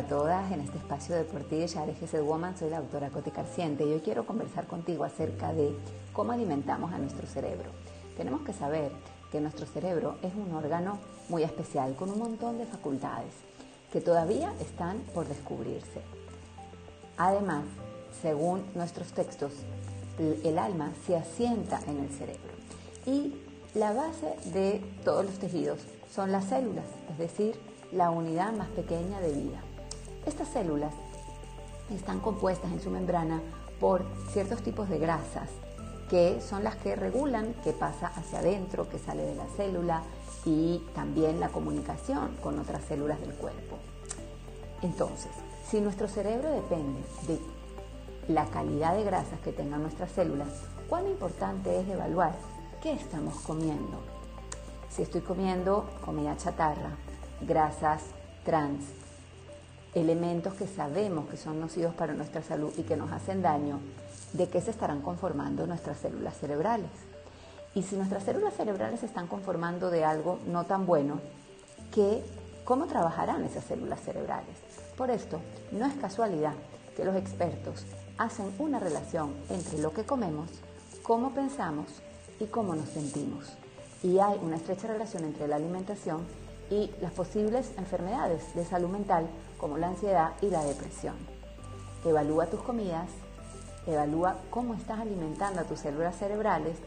espacio deportivo Share Gesed Woman, soy la doctora Cote Carciente y hoy quiero conversar contigo acerca de cómo alimentamos a nuestro cerebro. Tenemos que saber que nuestro cerebro es un órgano muy especial con un montón de facultades que todavía están por descubrirse. Además, según nuestros textos, el alma se asienta en el cerebro y la base de todos los tejidos son las células, es decir, la unidad más pequeña de vida. Estas células están compuestas en su membrana por ciertos tipos de grasas que son las que regulan qué pasa hacia adentro, qué sale de la célula y también la comunicación con otras células del cuerpo. Entonces, si nuestro cerebro depende de la calidad de grasas que tengan nuestras células, cuán importante es evaluar qué estamos comiendo. Si estoy comiendo comida chatarra, grasas trans, elementos que sabemos que son nocivos para nuestra salud y que nos hacen daño, ¿de qué se estarán conformando nuestras células cerebrales? Y si nuestras células cerebrales se están conformando de algo no tan bueno, ¿qué, ¿cómo trabajarán esas células cerebrales? Por esto, no es casualidad que los expertos hacen una relación entre lo que comemos, cómo pensamos y cómo nos sentimos. Y hay una estrecha relación entre la alimentación y las posibles enfermedades de salud mental como la ansiedad y la depresión. Evalúa tus comidas, evalúa cómo estás alimentando a tus células cerebrales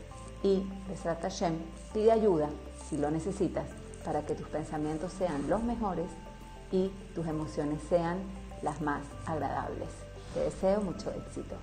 y, Besrat Hashem, pide ayuda si lo necesitas para que tus pensamientos sean los mejores y tus emociones sean las más agradables. Te deseo mucho éxito.